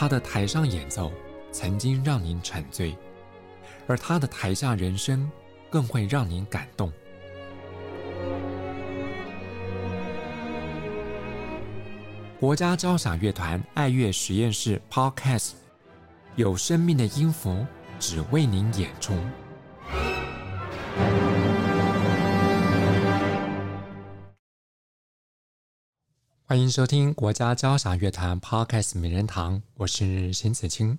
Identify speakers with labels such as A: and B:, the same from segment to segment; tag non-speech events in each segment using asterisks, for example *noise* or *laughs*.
A: 他的台上演奏曾经让您沉醉，而他的台下人生更会让您感动。国家交响乐团爱乐实验室 Podcast，有生命的音符，只为您演出。欢迎收听国家交响乐团 Podcast 名人堂，我是邢子清。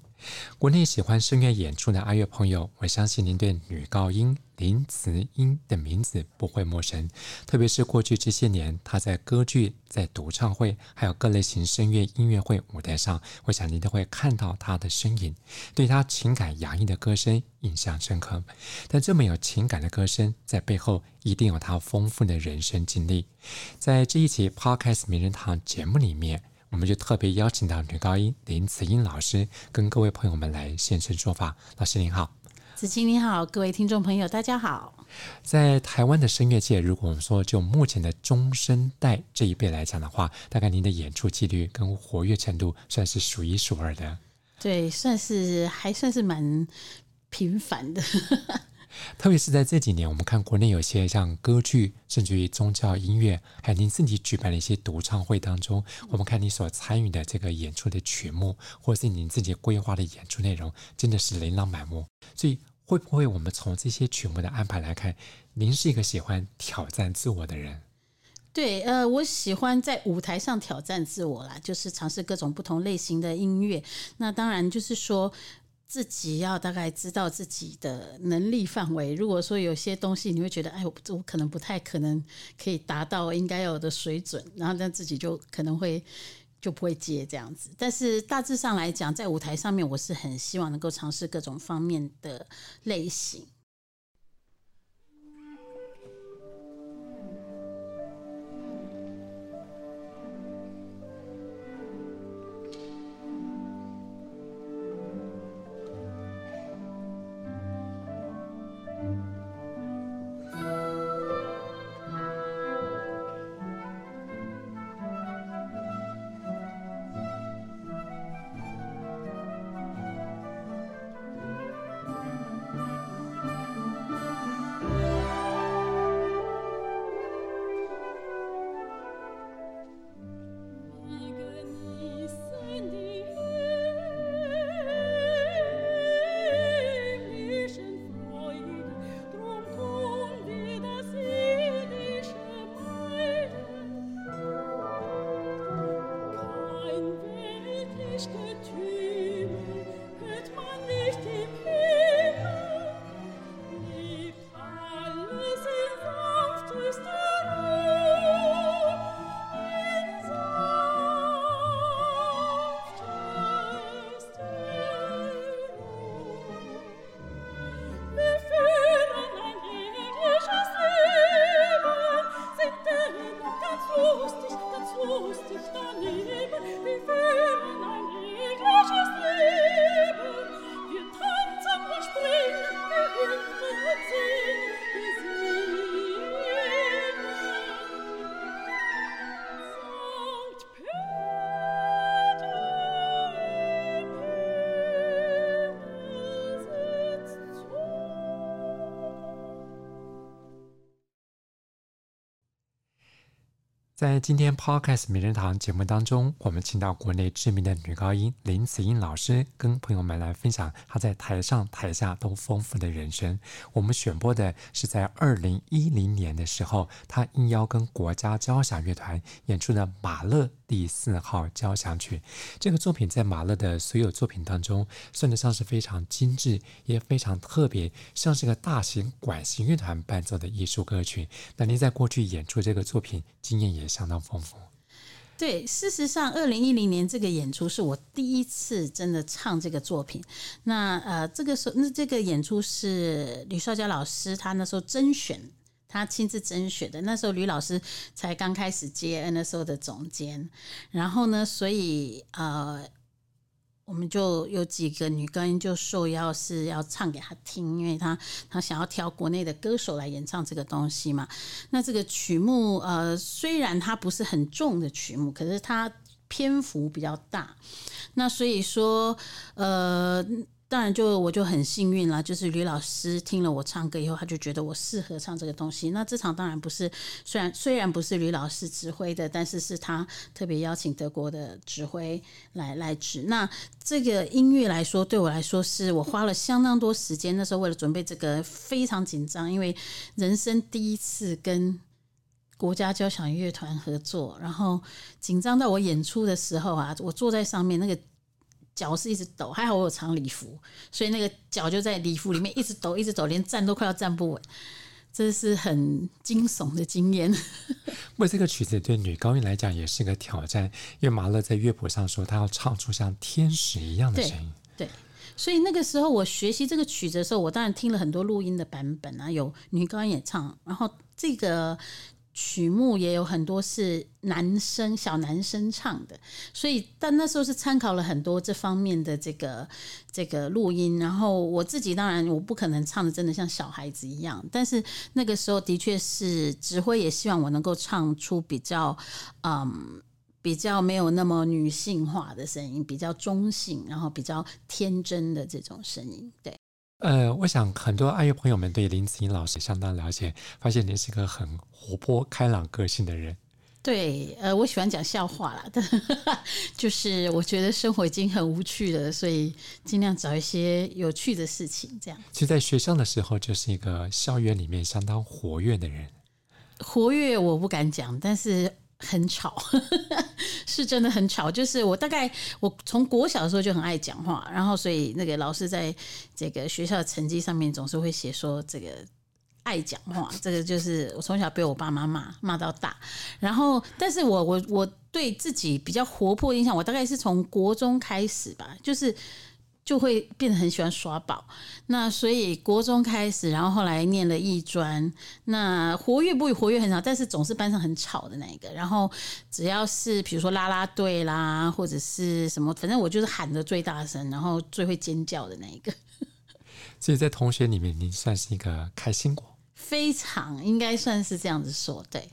A: 国内喜欢声乐演出的阿乐朋友，我相信您对女高音林慈英的名字不会陌生。特别是过去这些年，她在歌剧、在独唱会，还有各类型声乐音乐会舞台上，我想您都会看到她的身影，对她情感洋溢的歌声印象深刻。但这么有情感的歌声，在背后一定有她丰富的人生经历。在这一期 Podcast 名人堂节目里面，我们就特别邀请到女高音林子英老师，跟各位朋友们来现身说法。老师您好，
B: 子清您好，各位听众朋友大家好。
A: 在台湾的声乐界，如果我们说就目前的中生代这一辈来讲的话，大概您的演出几率跟活跃程度算是数一数二的。
B: 对，算是还算是蛮频繁的。
A: 特别是在这几年，我们看国内有些像歌剧，甚至于宗教音乐，还有您自己举办的一些独唱会当中，我们看你所参与的这个演出的曲目，或是您自己规划的演出内容，真的是琳琅满目。所以，会不会我们从这些曲目的安排来看，您是一个喜欢挑战自我的人？
B: 对，呃，我喜欢在舞台上挑战自我啦，就是尝试各种不同类型的音乐。那当然就是说。自己要大概知道自己的能力范围。如果说有些东西你会觉得，哎，我我可能不太可能可以达到应该有的水准，然后但自己就可能会就不会接这样子。但是大致上来讲，在舞台上面，我是很希望能够尝试各种方面的类型。
A: 在今天 Podcast 名人堂节目当中，我们请到国内知名的女高音林子英老师，跟朋友们来分享她在台上台下都丰富的人生。我们选播的是在二零一零年的时候，她应邀跟国家交响乐团演出的马勒第四号交响曲。这个作品在马勒的所有作品当中，算得上是非常精致，也非常特别，像是个大型管弦乐团伴奏的艺术歌曲。那您在过去演出这个作品，经验也相当丰富。
B: 对，事实上，二零一零年这个演出是我第一次真的唱这个作品。那呃，这个时候，那这个演出是吕绍佳老师他那时候甄选，他亲自甄选的。那时候吕老师才刚开始接 NSO 的总监，然后呢，所以呃。我们就有几个女高音就受邀是要唱给他听，因为他他想要挑国内的歌手来演唱这个东西嘛。那这个曲目呃，虽然它不是很重的曲目，可是它篇幅比较大。那所以说，呃。当然，就我就很幸运啦，就是吕老师听了我唱歌以后，他就觉得我适合唱这个东西。那这场当然不是，虽然虽然不是吕老师指挥的，但是是他特别邀请德国的指挥来来指。那这个音乐来说，对我来说是我花了相当多时间。那时候为了准备这个非常紧张，因为人生第一次跟国家交响乐团合作，然后紧张到我演出的时候啊，我坐在上面那个。脚是一直抖，还好我有长礼服，所以那个脚就在礼服里面一直抖，一直抖，连站都快要站不稳，这是很惊悚的经验。*laughs*
A: 不过这个曲子对女高音来讲也是一个挑战，因为马勒在乐谱上说他要唱出像天使一样的声音。
B: 对，对，所以那个时候我学习这个曲子的时候，我当然听了很多录音的版本啊，有女高音演唱，然后这个。曲目也有很多是男生小男生唱的，所以但那时候是参考了很多这方面的这个这个录音，然后我自己当然我不可能唱的真的像小孩子一样，但是那个时候的确是指挥也希望我能够唱出比较嗯比较没有那么女性化的声音，比较中性，然后比较天真的这种声音，对。
A: 呃，我想很多爱乐朋友们对林子英老师相当了解，发现您是个很活泼开朗个性的人。
B: 对，呃，我喜欢讲笑话啦，但 *laughs* 就是我觉得生活已经很无趣了，所以尽量找一些有趣的事情。这样，
A: 其实，在学校的时候，就是一个校园里面相当活跃的人。
B: 活跃我不敢讲，但是。很吵，*laughs* 是真的很吵。就是我大概我从国小的时候就很爱讲话，然后所以那个老师在这个学校的成绩上面总是会写说这个爱讲话，*laughs* 这个就是我从小被我爸妈骂骂到大。然后，但是我我我对自己比较活泼的印象，我大概是从国中开始吧，就是。就会变得很喜欢耍宝，那所以国中开始，然后后来念了艺专，那活跃不活跃很少，但是总是班上很吵的那一个。然后只要是比如说啦啦队啦，或者是什么，反正我就是喊的最大声，然后最会尖叫的那一个。
A: 所以在同学里面，您算是一个开心果，
B: 非常应该算是这样子说，对。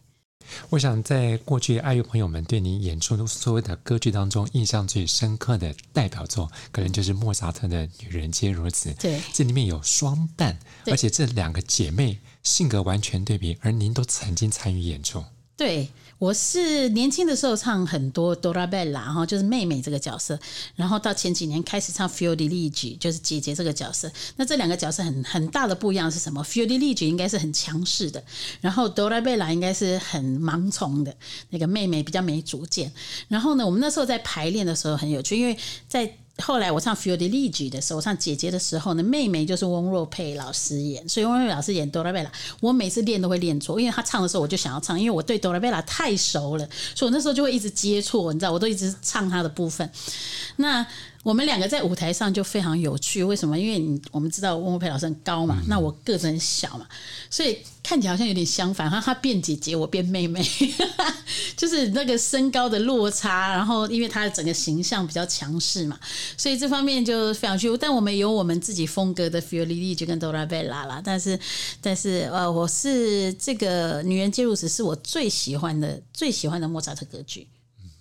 A: 我想，在过去爱乐朋友们对你演出的所有的歌剧当中，印象最深刻的代表作，可能就是莫扎特的《女人皆如此》。
B: 对，
A: 这里面有双旦，而且这两个姐妹性格完全对比，而您都曾经参与演出。
B: 对。我是年轻的时候唱很多 Dorabella 哈，就是妹妹这个角色，然后到前几年开始唱 Fiordiligi，就是姐姐这个角色。那这两个角色很很大的不一样是什么？Fiordiligi 应该是很强势的，然后 Dorabella 应该是很盲从的，那个妹妹比较没主见。然后呢，我们那时候在排练的时候很有趣，因为在后来我唱 Fiordiligi 的时候，我唱姐姐的时候呢，妹妹就是翁若佩老师演，所以翁若佩老师演 Dorabella，我每次练都会练错，因为她唱的时候我就想要唱，因为我对 Dorabella 太熟了，所以我那时候就会一直接错，你知道，我都一直唱她的部分。那我们两个在舞台上就非常有趣，为什么？因为你我们知道翁若佩老师很高嘛，那我个子很小嘛，所以看起来好像有点相反，哈，她变姐姐，我变妹妹，*laughs* 就是那个身高的落差。然后因为他的整个形象比较强势嘛，所以这方面就非常趣。但我们有我们自己风格的 Fiordiligi 跟 Dorabella 啦，但是但是呃，我是这个女人皆如此是我最喜欢的最喜欢的莫扎特歌剧。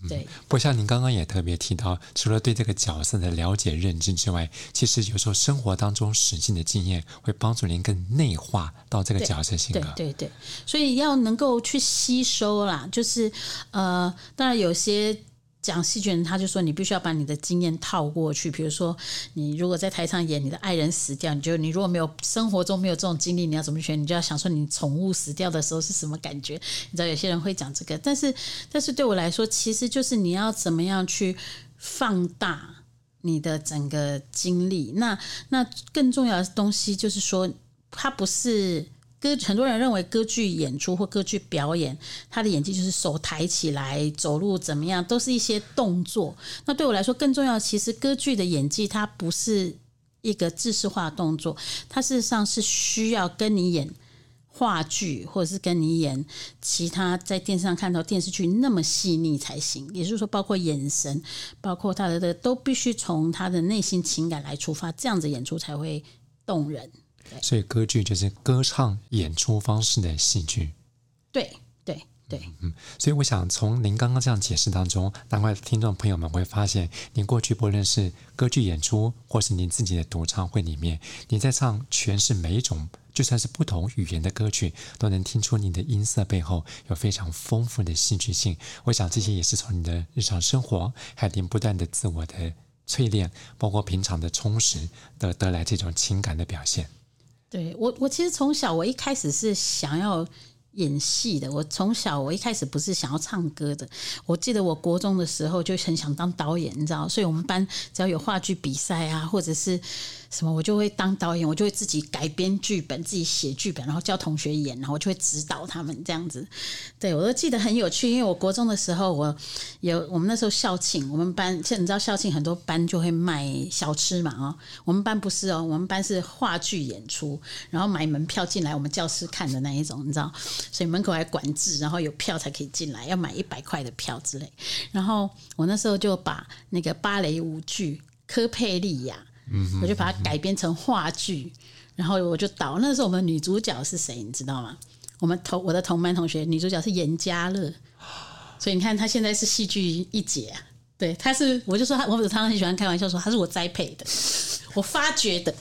B: 对，
A: 不像您刚刚也特别提到，除了对这个角色的了解认知之外，其实有时候生活当中实际的经验会帮助您更内化到这个角色性格。
B: 对对，对对，所以要能够去吸收啦，就是呃，当然有些。讲戏剧人，他就说你必须要把你的经验套过去。比如说，你如果在台上演你的爱人死掉，你就你如果没有生活中没有这种经历，你要怎么选？你就要想说你宠物死掉的时候是什么感觉？你知道有些人会讲这个，但是但是对我来说，其实就是你要怎么样去放大你的整个经历。那那更重要的东西就是说，它不是。歌很多人认为歌剧演出或歌剧表演，他的演技就是手抬起来、走路怎么样，都是一些动作。那对我来说，更重要，其实歌剧的演技它不是一个制式化动作，它事实上是需要跟你演话剧，或者是跟你演其他在电视上看到电视剧那么细腻才行。也就是说，包括眼神，包括他的，都必须从他的内心情感来出发，这样子演出才会动人。
A: 所以歌剧就是歌唱演出方式的戏剧。
B: 对对，对，
A: 嗯，所以我想从您刚刚这样解释当中，难怪听众朋友们会发现，您过去不论是歌剧演出，或是您自己的独唱会里面，你在唱全是每一种，就算是不同语言的歌曲，都能听出您的音色背后有非常丰富的戏剧性。我想这些也是从你的日常生活，还有您不断的自我的淬炼，包括平常的充实，得得来这种情感的表现。
B: 对，我，我其实从小我一开始是想要。演戏的，我从小我一开始不是想要唱歌的。我记得我国中的时候就很想当导演，你知道，所以我们班只要有话剧比赛啊，或者是。什么我就会当导演，我就会自己改编剧本，自己写剧本，然后教同学演，然后我就会指导他们这样子。对，我都记得很有趣，因为我国中的时候，我有我们那时候校庆，我们班现你知道校庆很多班就会卖小吃嘛，哦，我们班不是哦，我们班是话剧演出，然后买门票进来我们教室看的那一种，你知道，所以门口还管制，然后有票才可以进来，要买一百块的票之类。然后我那时候就把那个芭蕾舞剧《科佩利亚》。我就把它改编成话剧，然后我就导。那时候我们女主角是谁，你知道吗？我们同我的同班同学，女主角是严家乐。所以你看，她现在是戏剧一姐啊。对，她是，我就说她，我常常很喜欢开玩笑说她是我栽培的，我发掘的。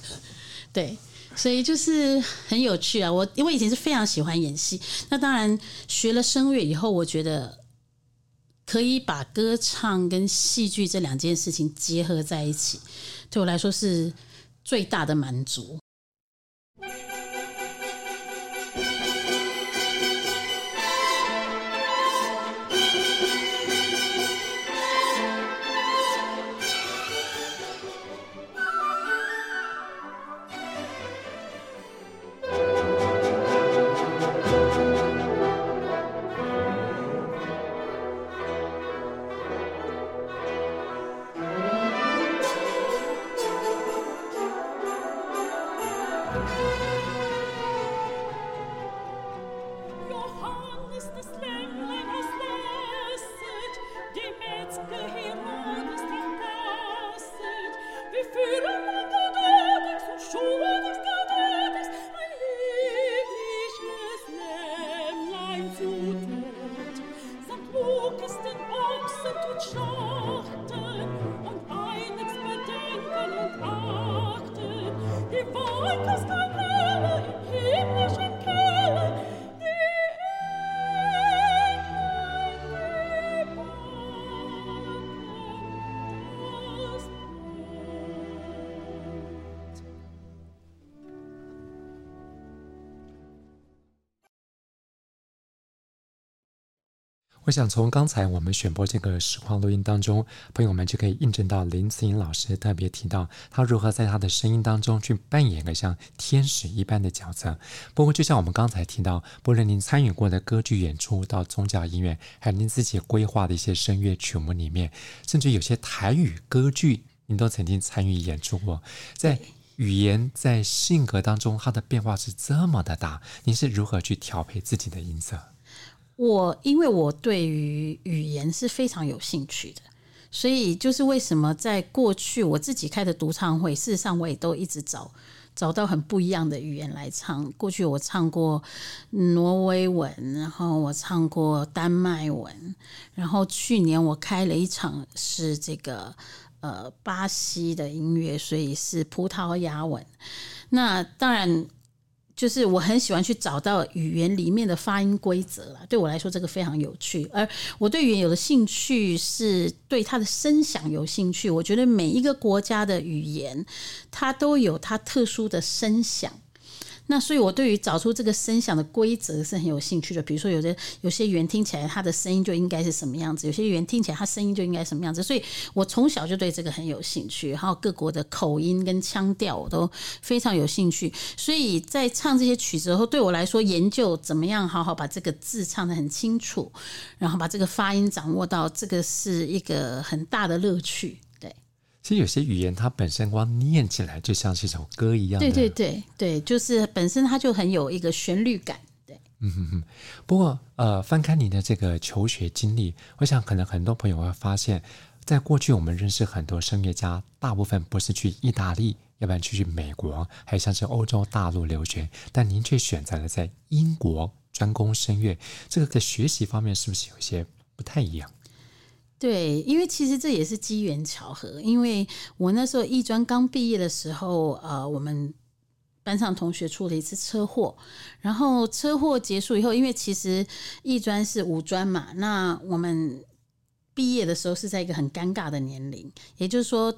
B: 对，所以就是很有趣啊。我因为以前是非常喜欢演戏，那当然学了声乐以后，我觉得可以把歌唱跟戏剧这两件事情结合在一起。对我来说是最大的满足。
A: 我想从刚才我们选播这个实况录音当中，朋友们就可以印证到林子颖老师特别提到他如何在他的声音当中去扮演个像天使一般的角色。不过，就像我们刚才提到，不论您参与过的歌剧演出到宗教音乐，还有您自己规划的一些声乐曲目里面，甚至有些台语歌剧，您都曾经参与演出过。在语言在性格当中，它的变化是这么的大，您是如何去调配自己的音色？
B: 我因为我对于语言是非常有兴趣的，所以就是为什么在过去我自己开的独唱会，事实上我也都一直找找到很不一样的语言来唱。过去我唱过挪威文，然后我唱过丹麦文，然后去年我开了一场是这个呃巴西的音乐，所以是葡萄牙文。那当然。就是我很喜欢去找到语言里面的发音规则啦，对我来说这个非常有趣。而我对语言有的兴趣是对它的声响有兴趣。我觉得每一个国家的语言，它都有它特殊的声响。那所以，我对于找出这个声响的规则是很有兴趣的。比如说，有的有些语言听起来它的声音就应该是什么样子，有些语言听起来它声音就应该什么样子。所以我从小就对这个很有兴趣，还有各国的口音跟腔调我都非常有兴趣。所以在唱这些曲子后，对我来说，研究怎么样好好把这个字唱得很清楚，然后把这个发音掌握到，这个是一个很大的乐趣。
A: 其实有些语言它本身光念起来就像是一首歌一样的。
B: 对对对对，就是本身它就很有一个旋律感。对，
A: 嗯哼哼。不过呃，翻开你的这个求学经历，我想可能很多朋友会发现，在过去我们认识很多声乐家，大部分不是去意大利，要不然去去美国，还像是欧洲大陆留学，但您却选择了在英国专攻声乐，这个在学习方面是不是有些不太一样？
B: 对，因为其实这也是机缘巧合。因为我那时候艺专刚毕业的时候，呃，我们班上同学出了一次车祸，然后车祸结束以后，因为其实艺专是五专嘛，那我们毕业的时候是在一个很尴尬的年龄，也就是说，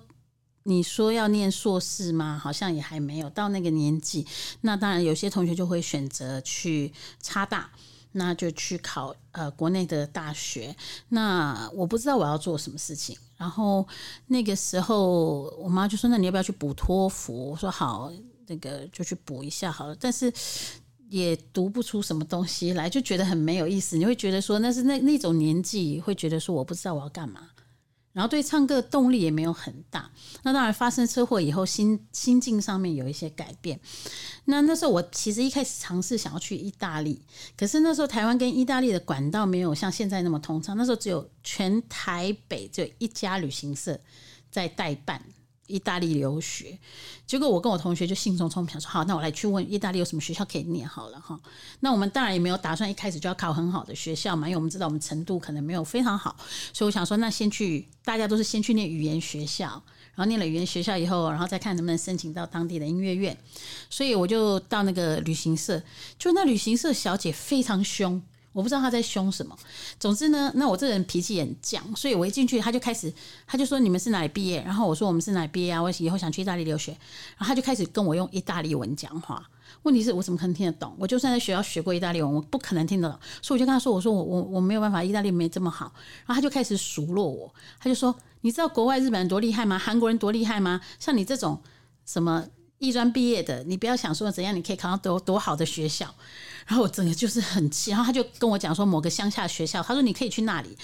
B: 你说要念硕士吗？好像也还没有到那个年纪。那当然，有些同学就会选择去插大。那就去考呃国内的大学。那我不知道我要做什么事情。然后那个时候，我妈就说：“那你要不要去补托福？”我说：“好，那个就去补一下好了。”但是也读不出什么东西来，就觉得很没有意思。你会觉得说，那是那那种年纪，会觉得说我不知道我要干嘛。然后对唱歌的动力也没有很大。那当然发生车祸以后，心心境上面有一些改变。那那时候我其实一开始尝试想要去意大利，可是那时候台湾跟意大利的管道没有像现在那么通畅。那时候只有全台北只有一家旅行社在代办。意大利留学，结果我跟我同学就兴冲冲想说，好，那我来去问意大利有什么学校可以念好了哈。那我们当然也没有打算一开始就要考很好的学校嘛，因为我们知道我们程度可能没有非常好，所以我想说，那先去，大家都是先去念语言学校，然后念了语言学校以后，然后再看能不能申请到当地的音乐院。所以我就到那个旅行社，就那旅行社小姐非常凶。我不知道他在凶什么。总之呢，那我这个人脾气很犟，所以我一进去他就开始，他就说，你们是哪里毕业？然后我说我们是哪里毕业啊？我以后想去意大利留学。然后他就开始跟我用意大利文讲话。问题是我怎么可能听得懂？我就算在学校学过意大利文，我不可能听得懂。所以我就跟他说：“我说我我我没有办法，意大利没这么好。”然后他就开始数落我，他就说：“你知道国外日本人多厉害吗？韩国人多厉害吗？像你这种什么艺专毕业的，你不要想说怎样你可以考上多多好的学校。”然后我整个就是很气，然后他就跟我讲说某个乡下学校，他说你可以去那里，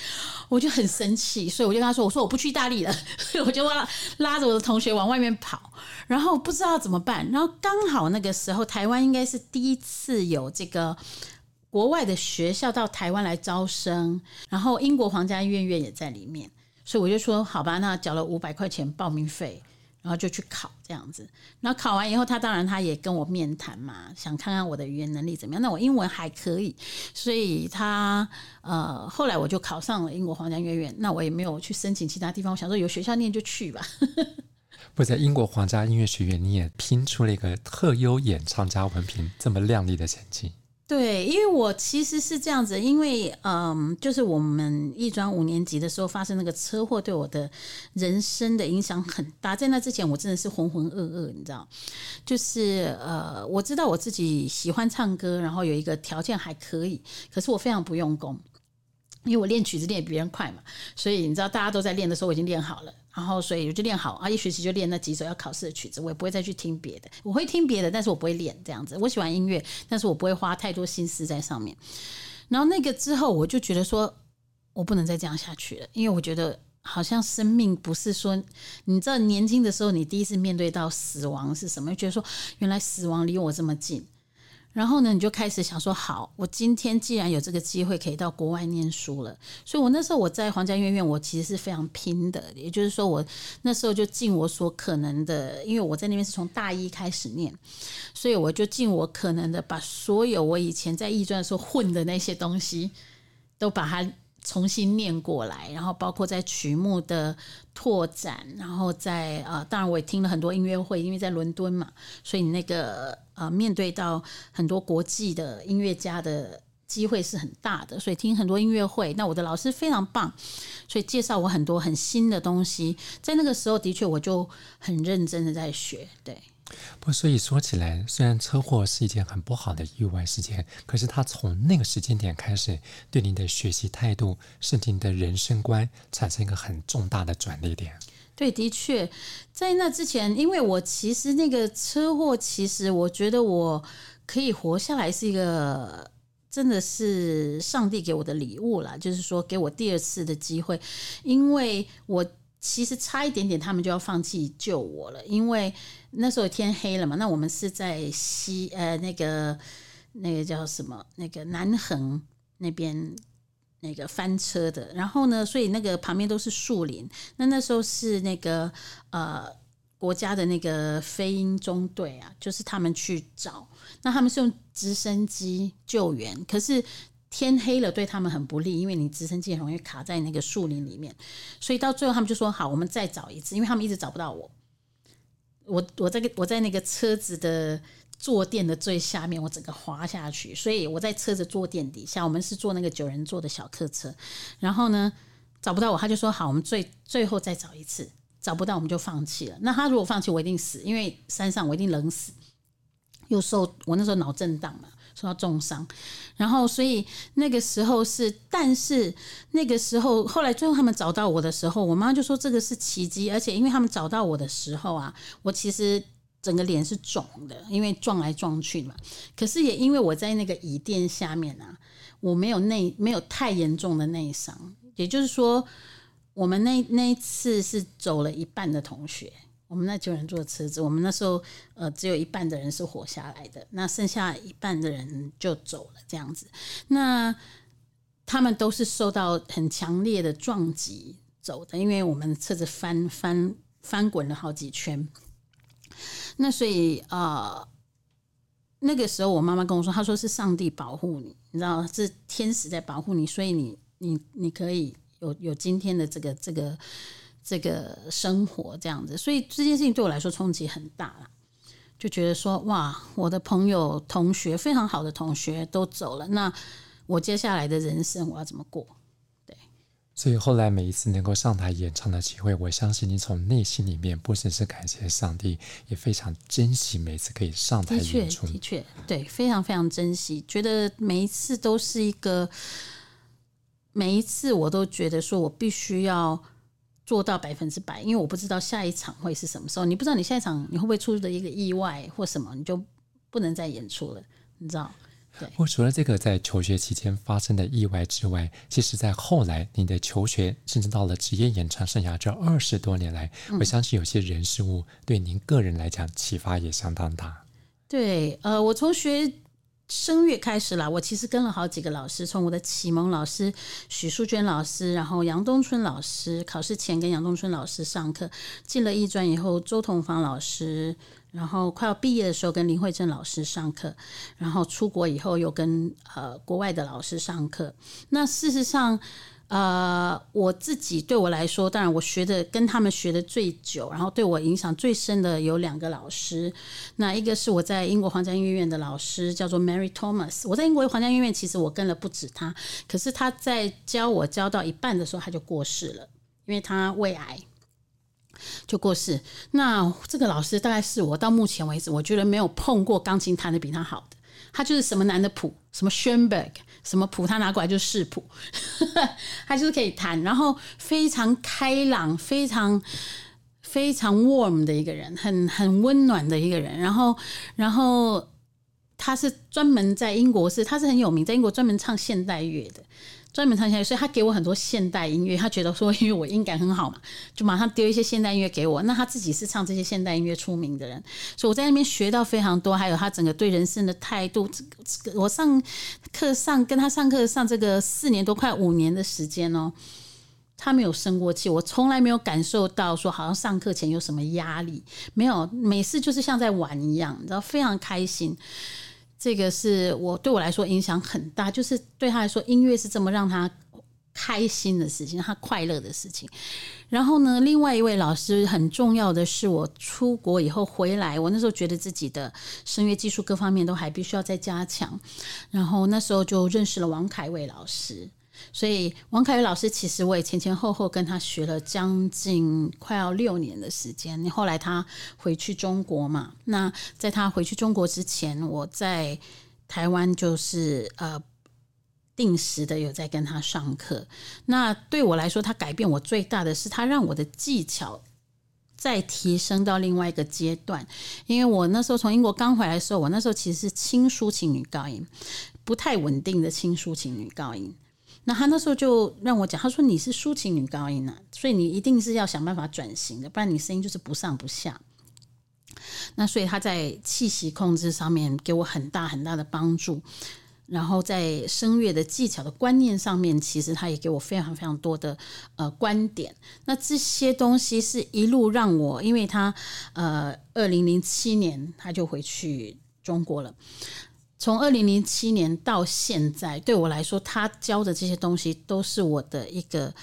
B: 我就很生气，所以我就跟他说，我说我不去意大利了，*laughs* 所以我就拉拉着我的同学往外面跑，然后不知道怎么办，然后刚好那个时候台湾应该是第一次有这个国外的学校到台湾来招生，然后英国皇家音乐院也在里面，所以我就说好吧，那缴了五百块钱报名费。然后就去考这样子，然后考完以后，他当然他也跟我面谈嘛，想看看我的语言能力怎么样。那我英文还可以，所以他呃后来我就考上了英国皇家音乐院。那我也没有去申请其他地方，我想说有学校念就去吧。*laughs*
A: 不在英国皇家音乐学院，你也拼出了一个特优演唱家文凭这么亮丽的成绩。
B: 对，因为我其实是这样子，因为嗯，就是我们一专五年级的时候发生那个车祸，对我的人生的影响很大。在那之前，我真的是浑浑噩噩，你知道，就是呃，我知道我自己喜欢唱歌，然后有一个条件还可以，可是我非常不用功。因为我练曲子练比别人快嘛，所以你知道大家都在练的时候，我已经练好了，然后所以我就练好啊，一学期就练那几首要考试的曲子，我也不会再去听别的，我会听别的，但是我不会练这样子。我喜欢音乐，但是我不会花太多心思在上面。然后那个之后，我就觉得说，我不能再这样下去了，因为我觉得好像生命不是说，你知道年轻的时候你第一次面对到死亡是什么？觉得说原来死亡离我这么近。然后呢，你就开始想说，好，我今天既然有这个机会可以到国外念书了，所以我那时候我在皇家音乐院，我其实是非常拼的。也就是说，我那时候就尽我所可能的，因为我在那边是从大一开始念，所以我就尽我可能的把所有我以前在艺专的时候混的那些东西，都把它重新念过来，然后包括在曲目的拓展，然后在呃，当然我也听了很多音乐会，因为在伦敦嘛，所以那个。呃，面对到很多国际的音乐家的机会是很大的，所以听很多音乐会。那我的老师非常棒，所以介绍我很多很新的东西。在那个时候，的确我就很认真的在学。对，
A: 不，所以说起来，虽然车祸是一件很不好的意外事件，可是他从那个时间点开始，对您的学习态度，甚至您的人生观，产生一个很重大的转捩点。
B: 对，的确，在那之前，因为我其实那个车祸，其实我觉得我可以活下来是一个，真的是上帝给我的礼物啦，就是说给我第二次的机会，因为我其实差一点点，他们就要放弃救我了，因为那时候天黑了嘛，那我们是在西呃那个那个叫什么那个南横那边。那个翻车的，然后呢，所以那个旁边都是树林。那那时候是那个呃国家的那个飞鹰中队啊，就是他们去找，那他们是用直升机救援，可是天黑了对他们很不利，因为你直升机很容易卡在那个树林里面，所以到最后他们就说好，我们再找一次，因为他们一直找不到我，我我在我在那个车子的坐垫的最下面，我整个滑下去，所以我在车子坐垫底下，我们是坐那个九人座的小客车，然后呢。找不到我，他就说好，我们最最后再找一次，找不到我们就放弃了。那他如果放弃，我一定死，因为山上我一定冷死。又受我那时候脑震荡嘛，受到重伤，然后所以那个时候是，但是那个时候后来最后他们找到我的时候，我妈就说这个是奇迹，而且因为他们找到我的时候啊，我其实整个脸是肿的，因为撞来撞去嘛。可是也因为我在那个椅垫下面啊，我没有内没有太严重的内伤。也就是说，我们那那一次是走了一半的同学，我们那九人坐车子，我们那时候呃只有一半的人是活下来的，那剩下一半的人就走了这样子。那他们都是受到很强烈的撞击走的，因为我们车子翻翻翻滚了好几圈。那所以啊、那个时候我妈妈跟我说，她说是上帝保护你，你知道是天使在保护你，所以你。你你可以有有今天的这个这个这个生活这样子，所以这件事情对我来说冲击很大了，就觉得说哇，我的朋友同学非常好的同学都走了，那我接下来的人生我要怎么过？对，
A: 所以后来每一次能够上台演唱的机会，我相信你从内心里面不只是感谢上帝，也非常珍惜每次可以上台演出。
B: 的确，的确，对，非常非常珍惜，觉得每一次都是一个。每一次我都觉得说，我必须要做到百分之百，因为我不知道下一场会是什么时候。你不知道你下一场你会不会出的一个意外或什么，你就不能再演出了，你知道？对。
A: 我除了这个在求学期间发生的意外之外，其实在后来你的求学，甚至到了职业演唱生涯这二十多年来，嗯，我相信有些人事物对您个人来讲启发也相当大。
B: 对，呃，我从学。声乐开始了，我其实跟了好几个老师，从我的启蒙老师许淑娟老师，然后杨东春老师，考试前跟杨东春老师上课，进了艺专以后，周同芳老师，然后快要毕业的时候跟林慧珍老师上课，然后出国以后又跟呃国外的老师上课。那事实上。呃，我自己对我来说，当然我学的跟他们学的最久，然后对我影响最深的有两个老师。那一个是我在英国皇家音乐院的老师，叫做 Mary Thomas。我在英国皇家音乐院，其实我跟了不止他，可是他在教我教到一半的时候，他就过世了，因为他胃癌就过世。那这个老师大概是我到目前为止，我觉得没有碰过钢琴弹得比他好的。他就是什么难的谱，什么 Schoenberg。什么谱他拿过来就是谱，*laughs* 他就是可以弹，然后非常开朗，非常非常 warm 的一个人，很很温暖的一个人。然后，然后他是专门在英国是，他是很有名，在英国专门唱现代乐的。专门唱现代，所以他给我很多现代音乐。他觉得说，因为我音感很好嘛，就马上丢一些现代音乐给我。那他自己是唱这些现代音乐出名的人，所以我在那边学到非常多。还有他整个对人生的态度。这个我上课上跟他上课上这个四年多快五年的时间哦，他没有生过气，我从来没有感受到说好像上课前有什么压力，没有，每次就是像在玩一样，你知道，非常开心。这个是我对我来说影响很大，就是对他来说，音乐是这么让他开心的事情，他快乐的事情。然后呢，另外一位老师很重要的是，我出国以后回来，我那时候觉得自己的声乐技术各方面都还必须要再加强。然后那时候就认识了王凯伟老师。所以王凯宇老师，其实我也前前后后跟他学了将近快要六年的时间。后来他回去中国嘛，那在他回去中国之前，我在台湾就是呃定时的有在跟他上课。那对我来说，他改变我最大的是，他让我的技巧再提升到另外一个阶段。因为我那时候从英国刚回来的时候，我那时候其实是轻抒情女高音，不太稳定的轻抒情女高音。那他那时候就让我讲，他说你是抒情女高音啊，所以你一定是要想办法转型的，不然你声音就是不上不下。那所以他在气息控制上面给我很大很大的帮助。然后在声乐的技巧的观念上面，其实他也给我非常非常多的呃观点。那这些东西是一路让我，因为他呃，二零零七年他就回去中国了。从二零零七年到现在，对我来说，他教的这些东西都是我的一个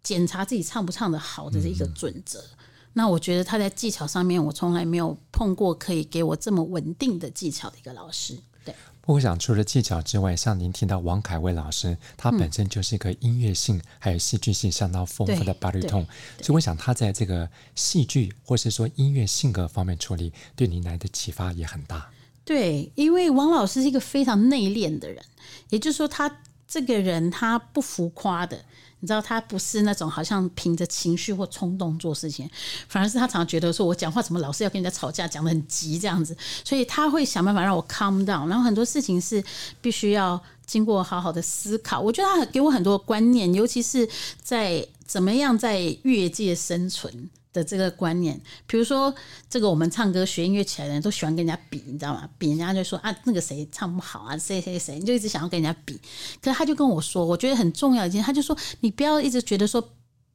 B: 检查自己唱不唱得好的一个准则。嗯、那我觉得他在技巧上面，我从来没有碰过可以给我这么稳定的技巧的一个老师。
A: 对我想，除了技巧之外，像您听到王凯薇老师，他本身就是一个音乐性还有戏剧性相当丰富的巴里通，所以我想他在这个戏剧或是说音乐性格方面处理，对您来的启发也很大。
B: 对，因为王老师是一个非常内敛的人，也就是说，他这个人他不浮夸的。你知道他不是那种好像凭着情绪或冲动做事情，反而是他常常觉得说，我讲话怎么老是要跟人家吵架，讲得很急这样子，所以他会想办法让我 calm down。然后很多事情是必须要经过好好的思考。我觉得他给我很多观念，尤其是在怎么样在越界生存。的这个观念，比如说这个我们唱歌学音乐起来的人都喜欢跟人家比，你知道吗？比人家就说啊，那个谁唱不好啊，谁谁谁，你就一直想要跟人家比。可是他就跟我说，我觉得很重要一件，他就说你不要一直觉得说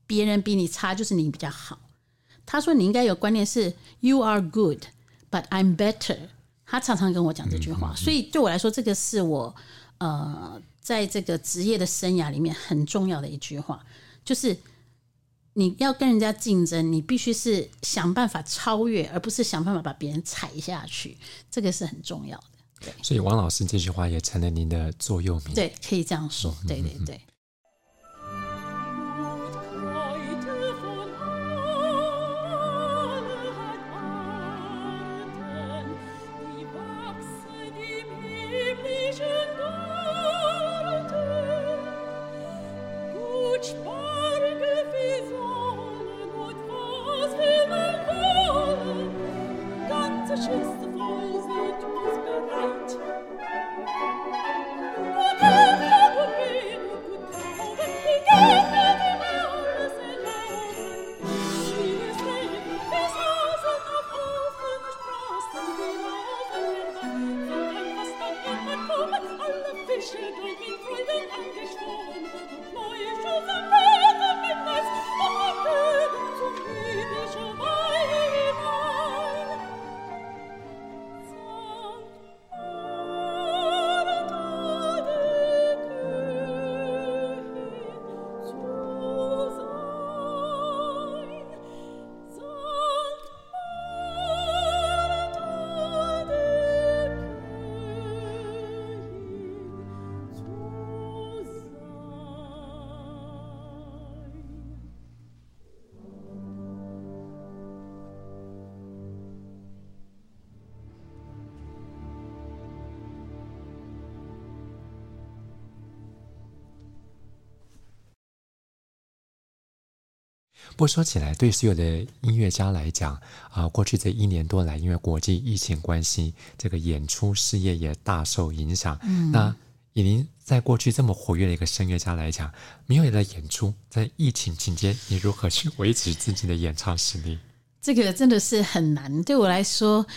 B: 别人比你差就是你比较好。他说你应该有观念是 You are good, but I'm better。他常常跟我讲这句话，所以对我来说，这个是我呃在这个职业的生涯里面很重要的一句话，就是。你要跟人家竞争，你必须是想办法超越，而不是想办法把别人踩下去。这个是很重要的。对，
A: 所以王老师这句话也成了您的座右铭。
B: 对，可以这样说。对对对。
A: 不过说起来，对所有的音乐家来讲啊，过去这一年多来，因为国际疫情关系，这个演出事业也大受影响。嗯，那以您在过去这么活跃的一个声乐家来讲，没有了演出，在疫情期间，你如何去维持自己的演唱实力？
B: 这个真的是很难。对我来说，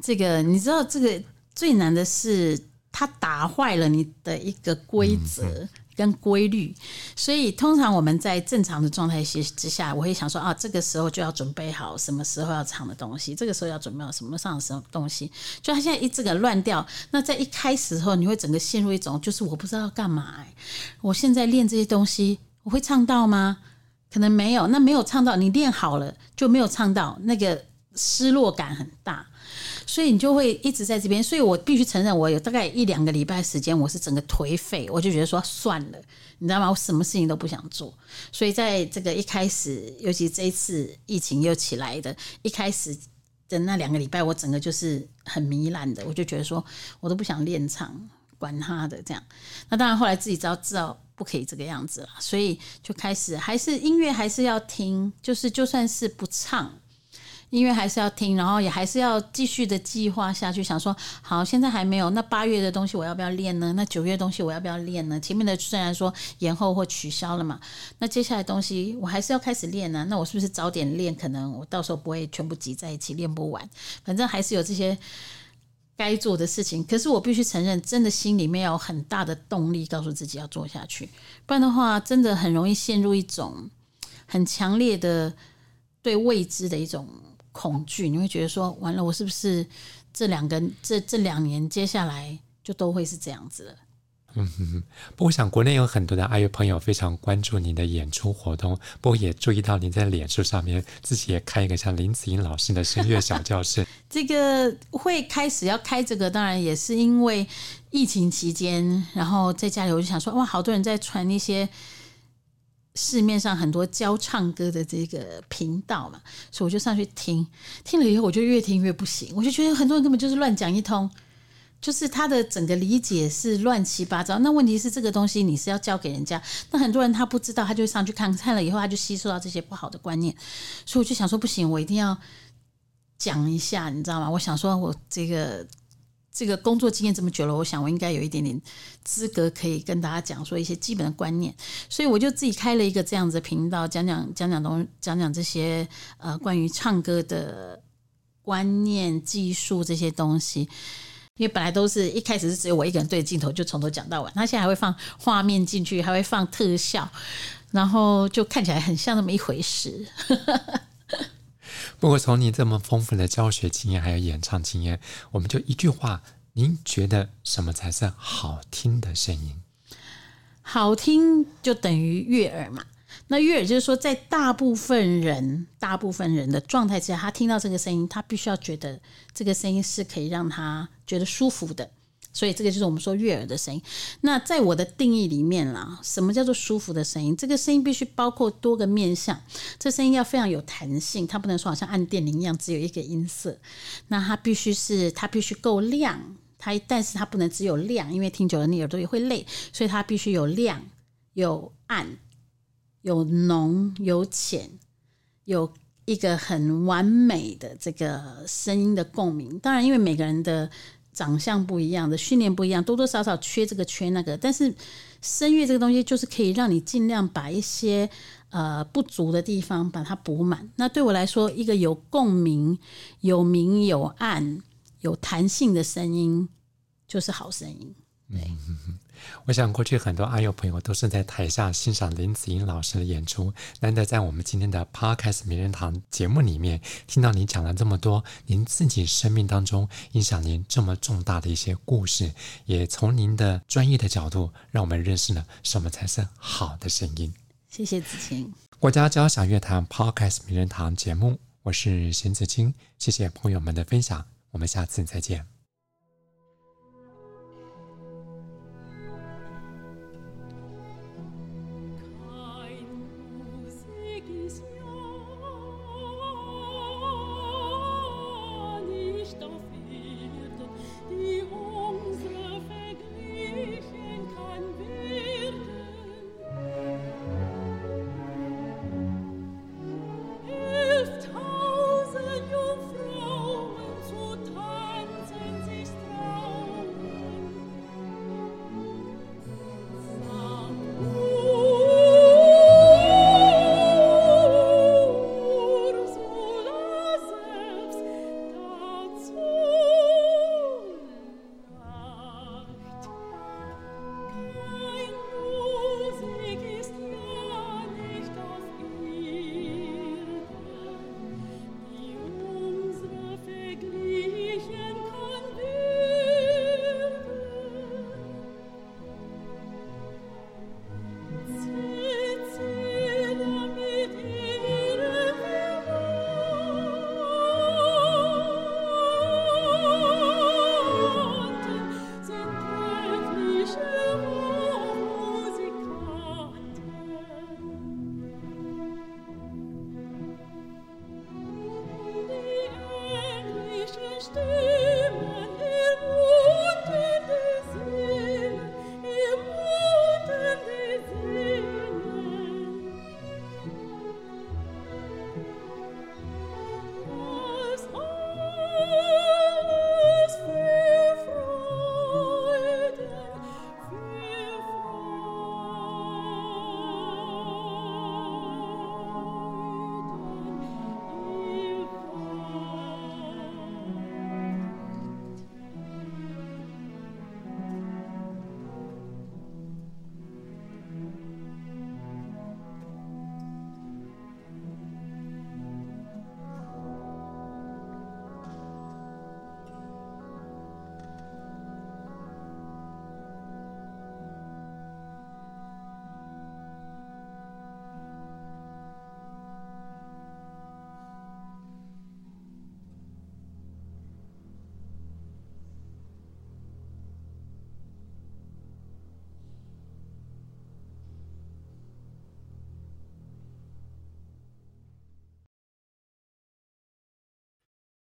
B: 这个你知道，这个最难的是，它打坏了你的一个规则。嗯嗯跟规律，所以通常我们在正常的状态之下，我会想说啊，这个时候就要准备好什么时候要唱的东西，这个时候要准备好什么上什么东西。就他现在一这个乱掉，那在一开始的时候，你会整个陷入一种就是我不知道要干嘛哎，我现在练这些东西，我会唱到吗？可能没有，那没有唱到，你练好了就没有唱到，那个失落感很大。所以你就会一直在这边，所以我必须承认，我有大概一两个礼拜时间，我是整个颓废，我就觉得说算了，你知道吗？我什么事情都不想做。所以在这个一开始，尤其这一次疫情又起来的，一开始的那两个礼拜，我整个就是很糜烂的，我就觉得说我都不想练唱，管他的这样。那当然后来自己知道知道不可以这个样子了，所以就开始还是音乐还是要听，就是就算是不唱。音乐还是要听，然后也还是要继续的计划下去。想说，好，现在还没有，那八月的东西我要不要练呢？那九月东西我要不要练呢？前面的虽然说延后或取消了嘛，那接下来东西我还是要开始练呢。那我是不是早点练？可能我到时候不会全部挤在一起练不完。反正还是有这些该做的事情。可是我必须承认，真的心里面有很大的动力，告诉自己要做下去，不然的话，真的很容易陷入一种很强烈的对未知的一种恐惧。你会觉得说，完了，我是不是这两个这这两年接下来就都会是这样子了？
A: 嗯哼哼，不过我想国内有很多的阿乐朋友非常关注您的演出活动，不过也注意到您在脸书上面自己也开一个像林子英老师的声乐小教室。*laughs*
B: 这个会开始要开这个，当然也是因为疫情期间，然后在家里我就想说，哇，好多人在传一些市面上很多教唱歌的这个频道嘛，所以我就上去听，听了以后我就越听越不行，我就觉得很多人根本就是乱讲一通。就是他的整个理解是乱七八糟。那问题是这个东西你是要教给人家，那很多人他不知道，他就上去看看了以后，他就吸收到这些不好的观念。所以我就想说，不行，我一定要讲一下，你知道吗？我想说，我这个这个工作经验这么久了，我想我应该有一点点资格可以跟大家讲说一些基本的观念。所以我就自己开了一个这样子的频道，讲讲讲讲东讲讲这些呃关于唱歌的观念、技术这些东西。因为本来都是一开始是只有我一个人对着镜头，就从头讲到完。他现在还会放画面进去，还会放特效，然后就看起来很像那么一回事。
A: 不过从你这么丰富的教学经验，还有演唱经验，我们就一句话：您觉得什么才是好听的声音？
B: 好听就等于悦耳嘛。那悦耳就是说，在大部分人、大部分人的状态之下，他听到这个声音，他必须要觉得这个声音是可以让他觉得舒服的。所以这个就是我们说悦耳的声音。那在我的定义里面啦，什么叫做舒服的声音？这个声音必须包括多个面向，这声音要非常有弹性，它不能说好像按电铃一样只有一个音色。那它必须是，它必须够亮，它但是它不能只有亮，因为听久了你耳朵也会累，所以它必须有亮有暗。有浓有浅，有一个很完美的这个声音的共鸣。当然，因为每个人的长相不一样，的训练不一样，多多少少缺这个缺那个。但是声乐这个东西，就是可以让你尽量把一些呃不足的地方把它补满。那对我来说，一个有共鸣、有明有暗、有弹性的声音，就是好声音。对。
A: 我想，过去很多阿友朋友都是在台下欣赏林子英老师的演出，难得在我们今天的 Podcast 名人堂节目里面听到您讲了这么多您自己生命当中影响您这么重大的一些故事，也从您的专业的角度让我们认识了什么才是好的声音。
B: 谢谢子晴，
A: 国家交响乐团 Podcast 名人堂节目，我是邢子清，谢谢朋友们的分享，我们下次再见。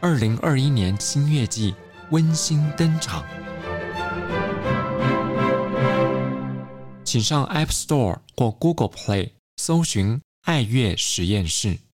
A: 二零二一年新月季温馨登场，请上 App Store 或 Google Play 搜寻爱乐实验室。